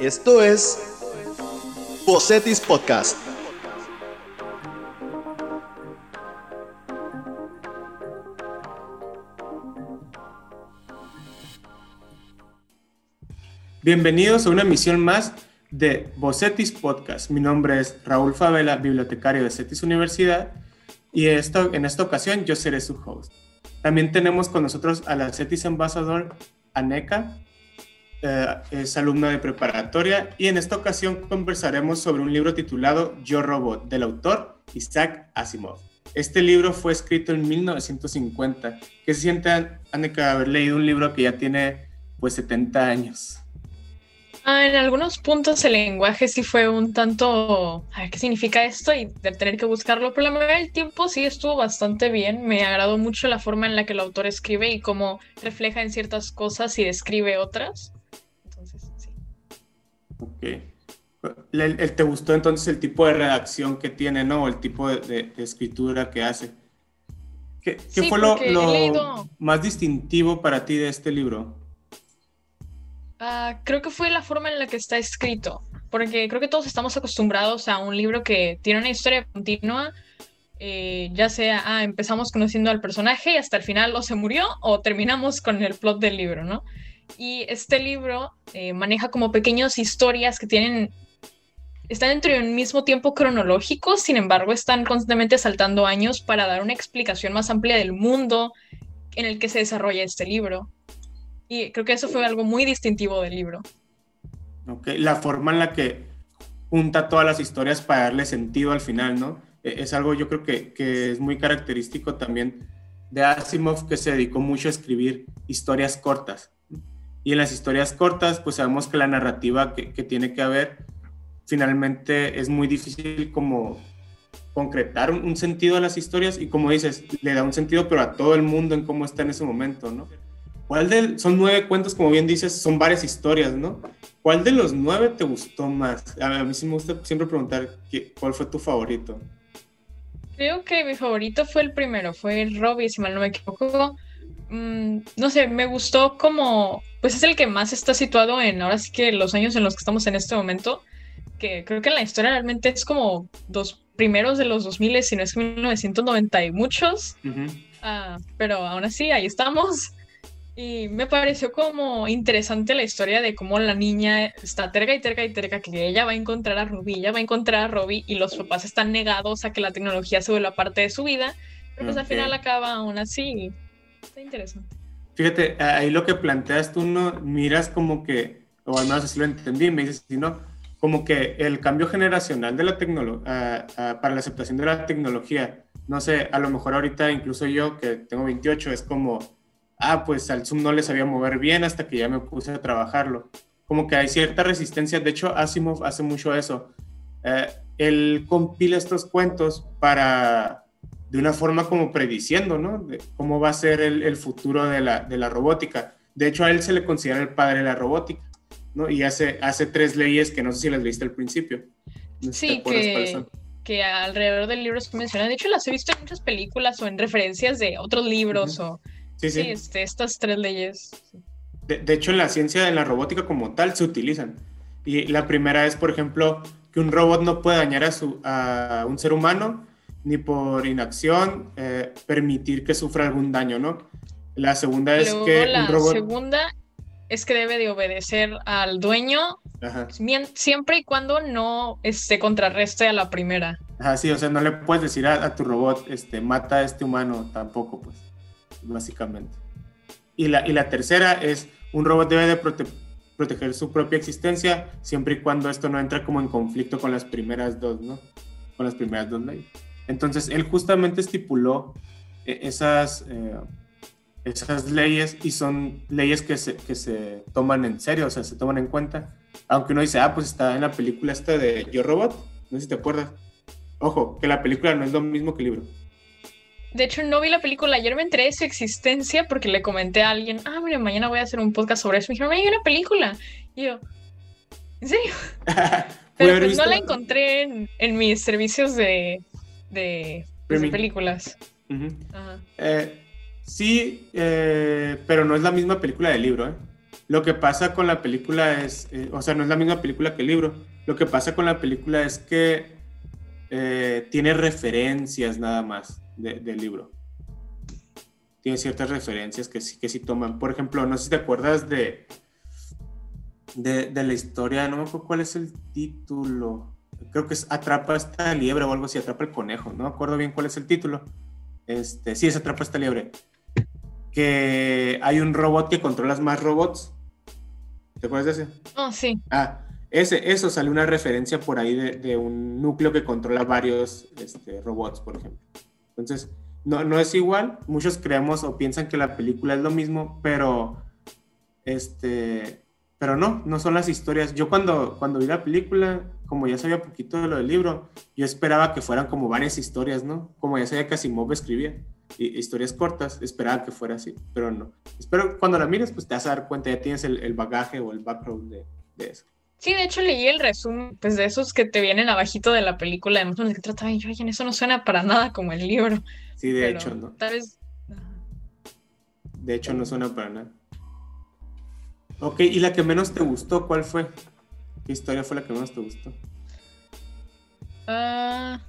Esto es Bocetis Podcast. Bienvenidos a una emisión más de Bocetis Podcast. Mi nombre es Raúl Favela, bibliotecario de CETIS Universidad, y en esta ocasión yo seré su host. También tenemos con nosotros a la CETIS Ambassador, Aneka, eh, es alumna de preparatoria, y en esta ocasión conversaremos sobre un libro titulado Yo Robot, del autor Isaac Asimov. Este libro fue escrito en 1950. ¿Qué se siente, Aneka, haber leído un libro que ya tiene pues 70 años? Ah, en algunos puntos el lenguaje sí fue un tanto, a ver qué significa esto y de tener que buscarlo, pero la mayoría del tiempo sí estuvo bastante bien. Me agradó mucho la forma en la que el autor escribe y cómo refleja en ciertas cosas y describe otras. Entonces, sí. Ok. ¿Te gustó entonces el tipo de redacción que tiene, no? El tipo de, escritura que hace. ¿Qué, fue lo, lo más distintivo para ti de este libro? Ah, creo que fue la forma en la que está escrito, porque creo que todos estamos acostumbrados a un libro que tiene una historia continua, eh, ya sea, ah, empezamos conociendo al personaje y hasta el final o se murió o terminamos con el plot del libro, ¿no? Y este libro eh, maneja como pequeñas historias que tienen, están dentro de un mismo tiempo cronológico, sin embargo están constantemente saltando años para dar una explicación más amplia del mundo en el que se desarrolla este libro. Y creo que eso fue algo muy distintivo del libro. Ok, la forma en la que junta todas las historias para darle sentido al final, ¿no? E, es algo yo creo que, que es muy característico también de Asimov, que se dedicó mucho a escribir historias cortas. Y en las historias cortas, pues sabemos que la narrativa que, que tiene que haber, finalmente es muy difícil como concretar un, un, sentido a las historias y como dices, le da un sentido, pero a todo el mundo en cómo está en ese momento, ¿no? ¿Cuál de, son nueve cuentos, como bien dices, son varias historias, ¿no? ¿Cuál de los nueve te gustó más? A mí sí me gusta siempre preguntar qué, cuál fue tu favorito. Creo que mi favorito fue el primero, fue el Robbie, si mal no me equivoco. Mm, no sé, me gustó como, pues es el que más está situado en, ahora sí que los años en los que estamos en este momento, que creo que la historia realmente es como dos primeros de los 2000, si no es que 1990 y muchos, uh, pero aún así ahí estamos. Y me pareció como interesante la historia de cómo la niña está terca y terca y terca que ella va a encontrar a Ruby, ella va a encontrar a Robbie y los papás están negados a que la tecnología se vuelva parte de su vida, pero pues al final acaba aún así. Está interesante. Fíjate, ahí lo que planteas tú, no miras como que, o al menos así lo entendí, me dices, no, como que el cambio generacional de la tecnología, para la aceptación de la tecnología, no sé, a lo mejor ahorita incluso yo que tengo 28 es como ah, pues al Zoom no le sabía mover bien hasta que ya me puse a trabajarlo. Como que hay cierta resistencia. De hecho, Asimov hace mucho eso. Eh, él compila estos cuentos para, de una forma como prediciendo, ¿no? De cómo va a ser el, futuro de la, de la, robótica. De hecho, a él se le considera el padre de la robótica, ¿no? Y hace, hace tres leyes que no sé si las leíste al principio. sí, que, que, alrededor del libro se menciona. De hecho, las he visto en muchas películas o en referencias de otros libros o Sí, sí. Este, estas tres leyes. De, hecho, en la ciencia, en la robótica como tal, se utilizan. Y la primera es, por ejemplo, que un robot no puede dañar a, su, a un ser humano, ni por inacción eh, permitir que sufra algún daño, ¿no? La segunda es que la un robot... segunda es que debe de obedecer al dueño siempre y cuando no este, contrarreste a la primera. Ajá, sí, o sea, no le puedes decir a, a tu robot, este, mata a este humano tampoco, pues básicamente. Y la, y la tercera es, un robot debe de proteger su propia existencia siempre y cuando esto no entra como en conflicto con las primeras dos, ¿no? Con las primeras dos leyes. Entonces, él justamente estipuló eh, esas, eh, esas leyes y son leyes que se, que se toman en serio, o sea, se toman en cuenta. Aunque uno dice, ah, pues está en la película esta de Yo Robot, no sé si te acuerdas. Ojo, que la película no es lo mismo que el libro. De hecho, no vi la película. Ayer me enteré de su existencia porque le comenté a alguien, ah, mira, mañana voy a hacer un podcast sobre eso. Me dijeron, hay una película. Y yo, ¿en serio? Pero pues no la encontré en, mis servicios de, de, pues, películas. Eh, Sí, eh, pero no es la misma película del libro. ¿eh? Lo que pasa con la película es, eh, o sea, no es la misma película que el libro. Lo que pasa con la película es que tiene referencias nada más del libro. Tiene ciertas referencias que sí, que sí toman. Por ejemplo, no sé si te acuerdas de, de, de la historia, no me acuerdo cuál es el título. Creo que es Atrapa esta liebre o algo así, Atrapa el conejo. No me acuerdo bien cuál es el título. Este, sí, es Atrapa esta liebre que hay un robot que controla más robots. ¿Te acuerdas de ese? Oh, sí. Ah, ese, eso sale una referencia por ahí de, un núcleo que controla varios este, robots, por ejemplo. Entonces, no, no es igual. Muchos creemos o piensan que la película es lo mismo, pero este, pero no, no son las historias. Yo cuando, cuando vi la película, como ya sabía poquito de lo del libro, yo esperaba que fueran como varias historias, ¿no? Como ya sabía que Asimov escribía historias cortas, esperaba que fuera así, pero no. Espero cuando la mires, pues te vas a dar cuenta, ya tienes el, bagaje o el background de, eso. Sí, de hecho leí el resumen, pues de esos que te vienen abajito de la película, de que trataba y yo, oye, eso no suena para nada como el libro. Sí, de hecho, no. Tal vez... De hecho, no suena para nada. Ok, ¿y la que menos te gustó, cuál fue? ¿Qué historia fue la que menos te gustó? Ah,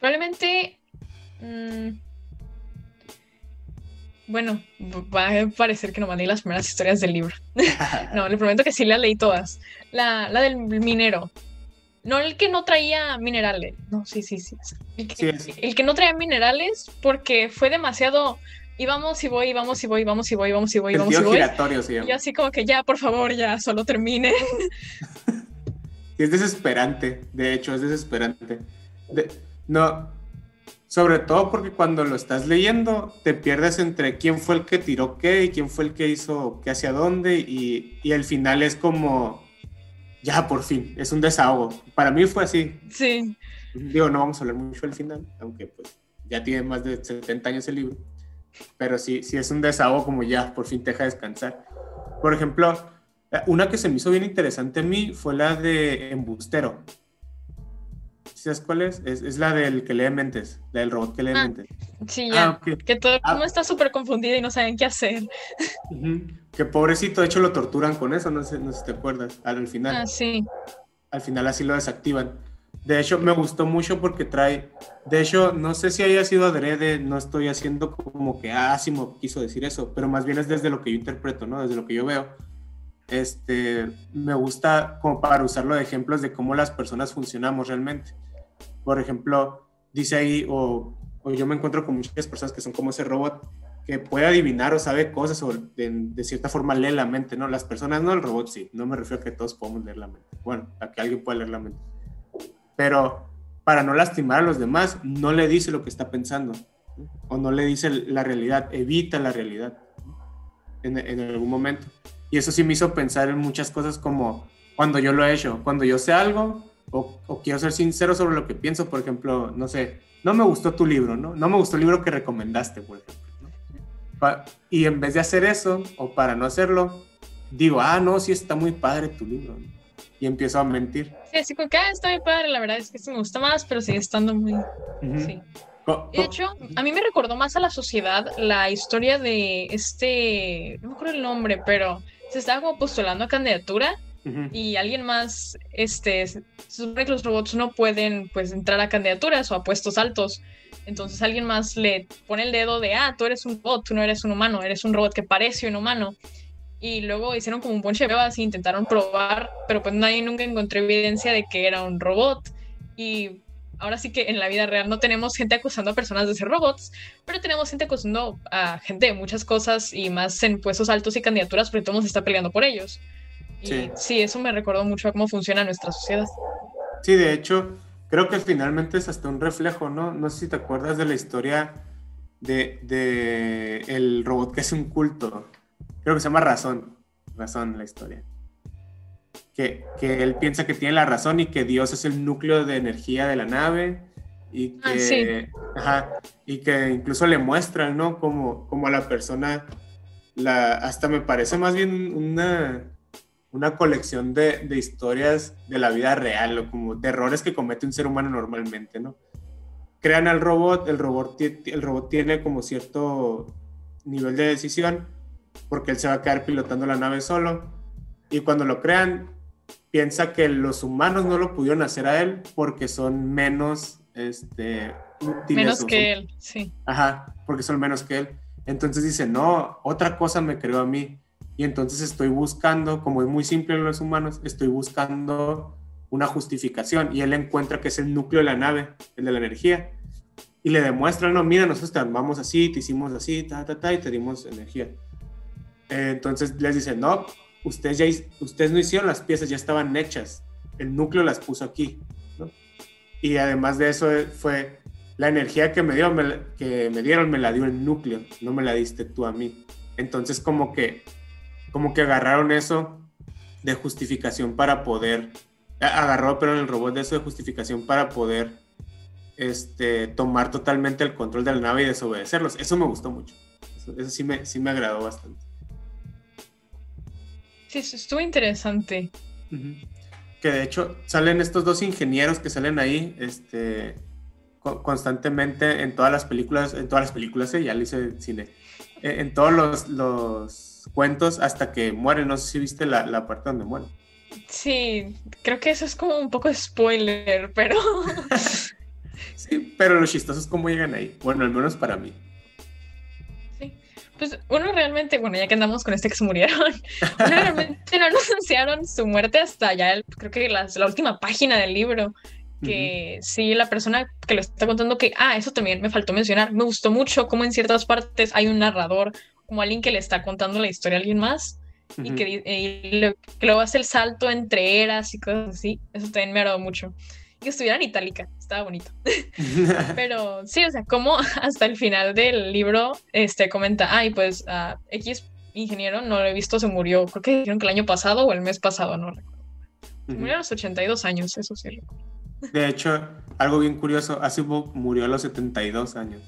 probablemente... Mm, bueno, va a parecer que no mandé las primeras historias del libro. no, le prometo que sí las leí todas. La, la, del minero. No el que no traía minerales. No, sí, sí, sí. El que, el que no traía minerales porque fue demasiado. Íbamos y voy, vamos y voy, vamos y voy, vamos y voy, vamos y voy. sí. Y así como que ya, por favor, ya, solo termine. es desesperante, de hecho, es desesperante. no, sobre todo porque cuando lo estás leyendo te pierdes entre quién fue el que tiró qué y quién fue el que hizo qué hacia dónde y, y el final es como, ya por fin, es un desahogo. Para mí fue así. Sí. Digo, no vamos a hablar mucho del final, aunque pues ya tiene más de 70 años el libro. Pero sí, sí es un desahogo como ya por fin te deja descansar. Por ejemplo, una que se me hizo bien interesante a mí fue la de Embustero. ¿Sabes cuál es? es? la del que lee mentes, la del robot que lee ah, mentes. Sí, ya. Ah, que todo el mundo ah. está súper confundido y no saben qué hacer. Que pobrecito, de hecho lo torturan con eso, no sé, no sé si te acuerdas, al, final. Ah, sí. Al final así lo desactivan. De hecho, me gustó mucho porque trae, de hecho, no sé si haya sido adrede, no estoy haciendo como que Asimo quiso decir eso, pero más bien es desde lo que yo interpreto, ¿no? Desde lo que yo veo este, me gusta como para usarlo de ejemplos de cómo las personas funcionamos realmente. Por ejemplo, dice ahí, o, yo me encuentro con muchas personas que son como ese robot que puede adivinar o sabe cosas o de, cierta forma lee la mente, ¿no? Las personas no, el robot sí. No me refiero a que todos podemos leer la mente. Bueno, a que alguien pueda leer la mente. Pero para no lastimar a los demás, no le dice lo que está pensando. O no le dice la realidad, evita la realidad en, en algún momento. Y eso sí me hizo pensar en muchas cosas como cuando yo lo he hecho, cuando yo sé algo o, quiero ser sincero sobre lo que pienso, por ejemplo, no sé, no me gustó tu libro, ¿no? No me gustó el libro que recomendaste, por ejemplo. y en vez de hacer eso, o para no hacerlo, digo, ah, no, sí está muy padre tu libro. Y empiezo a mentir. Sí, como que, ah, está muy padre, la verdad es que sí me gusta más, pero sigue estando muy... Sí. De hecho, a mí me recordó más a la sociedad la historia de este, no me acuerdo el nombre, pero se estaba como postulando a candidatura y alguien más, este, se supone que los robots no pueden pues entrar a candidaturas o a puestos altos. Entonces alguien más le pone el dedo de, ah, tú eres un robot, tú no eres un humano, eres un robot que parece un humano. Y luego hicieron como un de pruebas y intentaron probar, pero pues nadie nunca encontró evidencia de que era un robot. Y ahora sí que en la vida real no tenemos gente acusando a personas de ser robots, pero tenemos gente acusando a gente de muchas cosas y más en puestos altos y candidaturas porque todo el mundo se está peleando por ellos. Y sí. eso me recordó mucho a cómo funciona nuestra sociedad. Sí, de hecho, creo que finalmente es hasta un reflejo, ¿no? No sé si te acuerdas de la historia de, de el robot que es un culto. Creo que se llama Razón. Razón la historia que, él piensa que tiene la razón y que Dios es el núcleo de energía de la nave y ah, que, y que incluso le muestran, ¿no? Como, como a la persona, la, hasta me parece más bien una, una colección de, de, historias de la vida real, o como de errores que comete un ser humano normalmente, ¿no? Crean al robot, el robot, el robot tiene como cierto nivel de decisión porque él se va a quedar pilotando la nave solo. Y cuando lo crean, piensa que los humanos no lo pudieron hacer a él porque son menos este, Menos que él, sí. Ajá, porque son menos que él. Entonces dice, no, otra cosa me creó a mí. Y entonces estoy buscando, como es muy simple en los humanos, estoy buscando una justificación. Y él encuentra que es el núcleo de la nave, el de la energía. Y le demuestra, no, mira, nosotros te armamos así, te hicimos así, ta, ta, ta, y te dimos energía. entonces les dice, no, ustedes, ya, no hicieron las piezas, ya estaban hechas. El núcleo las puso aquí. Y además de eso fue la energía que me, dio, que me dieron me la dio el núcleo, no me la diste tú a mí. Entonces como que, como que agarraron eso de justificación para poder, agarró pero en el robot de eso de justificación para poder este, tomar totalmente el control de la nave y desobedecerlos. Eso me gustó mucho. Eso, sí, me, sí me agradó bastante. Sí, estuvo interesante. Que de hecho salen estos dos ingenieros que salen ahí, este, constantemente en todas las películas, en todas las películas, ¿eh? ya lo hice cine, eh, en todos los, los, cuentos hasta que mueren. No sé si viste la, la, parte donde mueren. Sí, creo que eso es como un poco spoiler, pero... sí, pero lo chistoso es cómo llegan ahí. Bueno, al menos para mí. Pues uno realmente, bueno, ya que andamos con este que se murieron, realmente no anunciaron su muerte hasta ya, creo que la, la última página del libro que sí, la persona que le está contando que, ah, eso también me faltó mencionar, me gustó mucho como en ciertas partes hay un narrador, como alguien que le está contando la historia a alguien más y que, y luego hace el salto entre eras y cosas así, eso también me agradó mucho. Que estuviera en itálica, estaba bonito. Pero sí, o sea, como hasta el final del libro este, comenta, ay, pues X ingeniero, no lo he visto, se murió, creo que dijeron que el año pasado o el mes pasado, no recuerdo. Murió a los 82 años, eso sí recuerdo. De hecho, algo bien curioso, Asimov murió a los 72 años.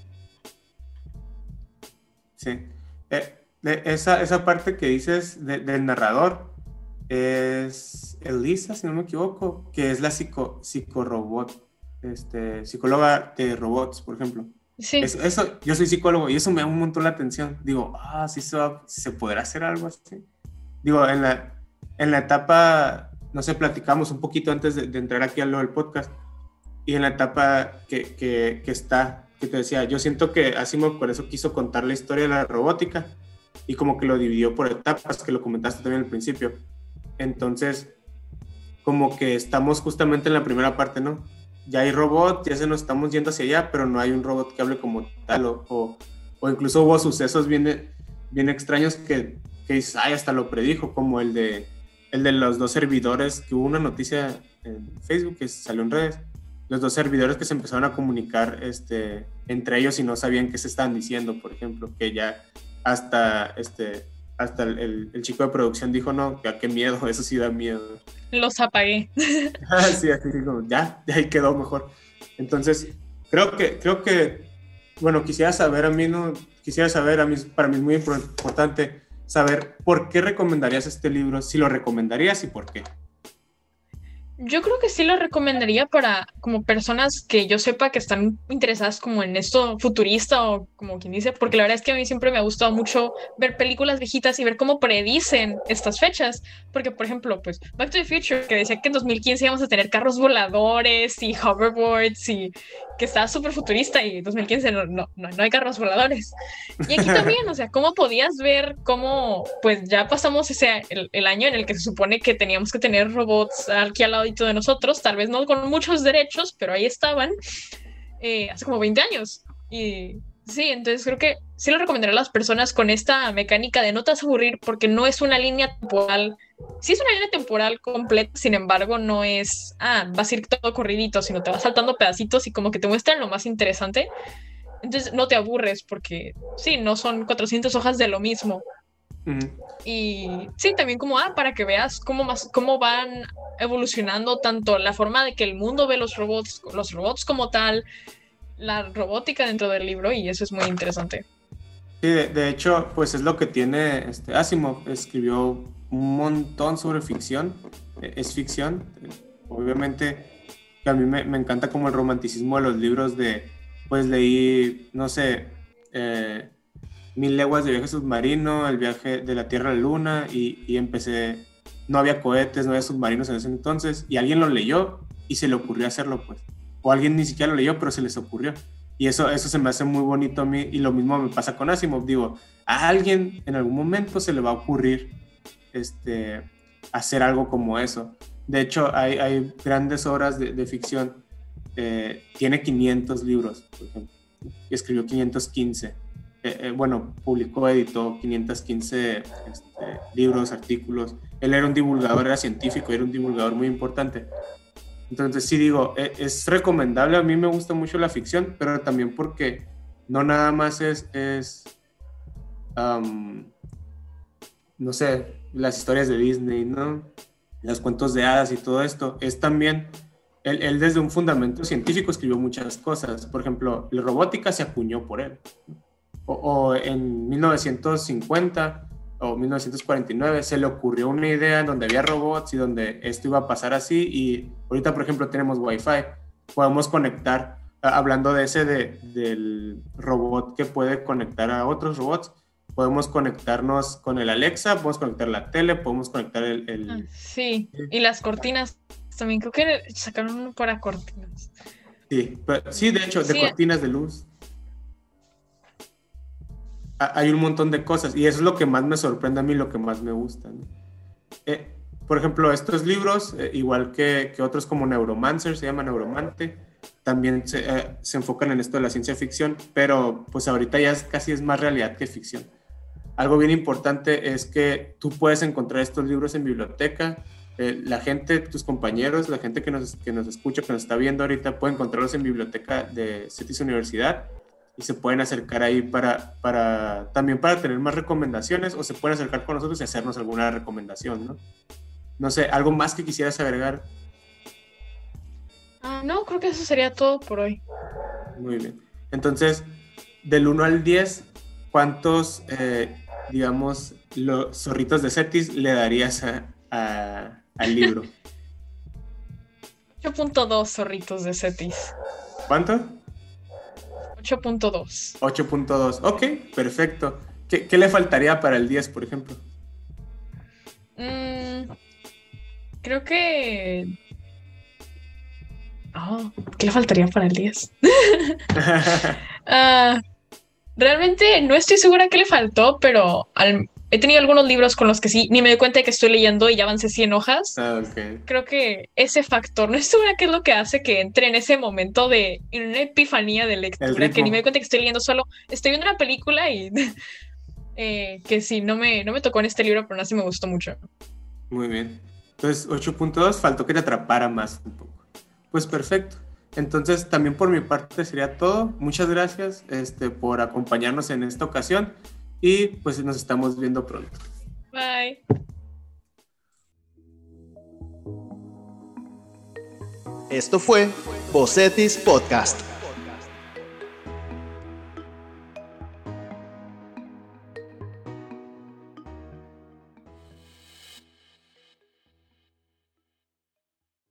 Sí. Eh, esa, esa, parte que dices del narrador es Elisa, si no me equivoco, que es la psico, psicorobot, este, psicóloga de robots, por ejemplo. Sí. Eso, yo soy psicólogo y eso me da un montón la atención. Digo, ah, sí se, se podrá hacer algo así. Digo, en la, en la etapa no sé, platicamos un poquito antes de, entrar aquí a lo del podcast y en la etapa que, que, está, que te decía, yo siento que Asimov por eso quiso contar la historia de la robótica y como que lo dividió por etapas, que lo comentaste también al principio. Entonces, como que estamos justamente en la primera parte, ¿no? Ya hay robot, ya se nos estamos yendo hacia allá, pero no hay un robot que hable como tal, o, o, incluso hubo sucesos bien, bien extraños que, que Isai hasta lo predijo, como el de el de los dos servidores, que hubo una noticia en Facebook que salió en redes, los dos servidores que se empezaron a comunicar este, entre ellos y no sabían qué se estaban diciendo, por ejemplo, que ya hasta, este, hasta el, el, chico de producción dijo, no, ya qué miedo, eso sí da miedo. Los apagué. ah, sí, así como, ya, ya ahí quedó mejor. Entonces, creo que, creo que, bueno, quisiera saber a mí, no, quisiera saber a mí, para mí es muy importante, saber por qué recomendarías este libro, si lo recomendarías y por qué. Yo creo que sí lo recomendaría para como personas que yo sepa que están interesadas como en esto futurista o como quien dice, porque la verdad es que a mí siempre me ha gustado mucho ver películas viejitas y ver cómo predicen estas fechas, porque por ejemplo, pues Back to the Future que decía que en 2015 íbamos a tener carros voladores y hoverboards y que estaba súper futurista y 2015 no, no, no, hay carros voladores. Y aquí también, o sea, cómo podías ver cómo pues ya pasamos ese el, el año en el que se supone que teníamos que tener robots aquí al lado de nosotros, tal vez no con muchos derechos, pero ahí estaban eh, hace como 20 años. Y sí, entonces creo que sí lo recomendaré a las personas con esta mecánica de no te vas a aburrir porque no es una línea temporal. Sí es una línea temporal completa, sin embargo, no es, ah, vas a ir todo corridito, sino te vas saltando pedacitos y como que te muestran lo más interesante. Entonces no te aburres porque sí, no son 400 hojas de lo mismo. Y sí, también como, ah, para que veas cómo, más, cómo van evolucionando tanto la forma de que el mundo ve los robots, los robots como tal, la robótica dentro del libro, y eso es muy interesante. Sí, de, hecho, pues es lo que tiene este, Asimov, escribió un montón sobre ficción, e, es ficción, obviamente a mí me, me, encanta como el romanticismo de los libros de, pues leí, no sé, eh, Mil leguas de viaje submarino, el viaje de la Tierra a la Luna y, y empecé, no había cohetes, no había submarinos en ese entonces y alguien lo leyó y se le ocurrió hacerlo pues. O alguien ni siquiera lo leyó, pero se les ocurrió. Y eso, eso se me hace muy bonito a mí y lo mismo me pasa con Asimov. Digo, a alguien en algún momento se le va a ocurrir este, hacer algo como eso. De hecho, hay, hay grandes obras de, ficción. Eh, tiene 500 libros, por ejemplo. Escribió 515. Eh, eh, bueno, publicó, editó 515 este, libros, artículos. Él era un divulgador, era científico, era un divulgador muy importante. Entonces sí digo, es, es, recomendable, a mí me gusta mucho la ficción, pero también porque no nada más es, no sé, las historias de Disney, ¿no? Los cuentos de hadas y todo esto, es también, él, él desde un fundamento científico escribió muchas cosas, por ejemplo, la robótica se acuñó por él, o en 1950 o 1949 se le ocurrió una idea en donde había robots y donde esto iba a pasar así y ahorita por ejemplo tenemos wifi podemos conectar hablando de ese de, del robot que puede conectar a otros robots podemos conectarnos con el Alexa podemos conectar la tele podemos conectar el, el... Ah, sí y las cortinas también creo que sacaron uno para cortinas. Sí pero, sí de hecho de sí. cortinas de luz hay un montón de cosas y eso es lo que más me sorprende a mí, lo que más me gusta. Eh, por ejemplo, estos libros, eh, igual que, que, otros como Neuromancer, se llama Neuromante, también se, eh, se, enfocan en esto de la ciencia ficción, pero pues ahorita ya es, casi es más realidad que ficción. Algo bien importante es que tú puedes encontrar estos libros en biblioteca, la gente, tus compañeros, la gente que nos, que nos escucha, que nos está viendo ahorita, puede encontrarlos en biblioteca de CETIS Universidad y se pueden acercar ahí para, para también para tener más recomendaciones o se pueden acercar con nosotros y hacernos alguna recomendación, ¿no? No sé, ¿algo más que quisieras agregar? Uh, no, creo que eso sería todo por hoy. Muy bien. Entonces, del 1 al 10, ¿cuántos, eh, digamos, los zorritos de Cetis le darías a, a, al libro? 8.2 zorritos de Cetis. ¿Cuánto? 8.2. 8.2, ok, perfecto. ¿Qué, ¿Qué, le faltaría para el 10, por ejemplo? Mm, creo que... Oh, ¿Qué le faltaría para el 10? uh, realmente no estoy segura qué le faltó, pero al, he tenido algunos libros con los que sí, ni me doy cuenta de que estoy leyendo y ya avancé 100 hojas. Ah, okay. Creo que ese factor, no estoy segura qué es lo que hace que entre en ese momento de en una epifanía de lectura, que ni me doy cuenta que estoy leyendo solo, estoy viendo una película y eh, que sí, no me, no me tocó en este libro, pero aún así me gustó mucho. Muy bien. Entonces, 8.2, faltó que te atrapara más un poco. Pues perfecto. Entonces, también por mi parte sería todo. Muchas gracias este, por acompañarnos en esta ocasión y pues nos estamos viendo pronto. Bye. Esto fue Bocetis Podcast.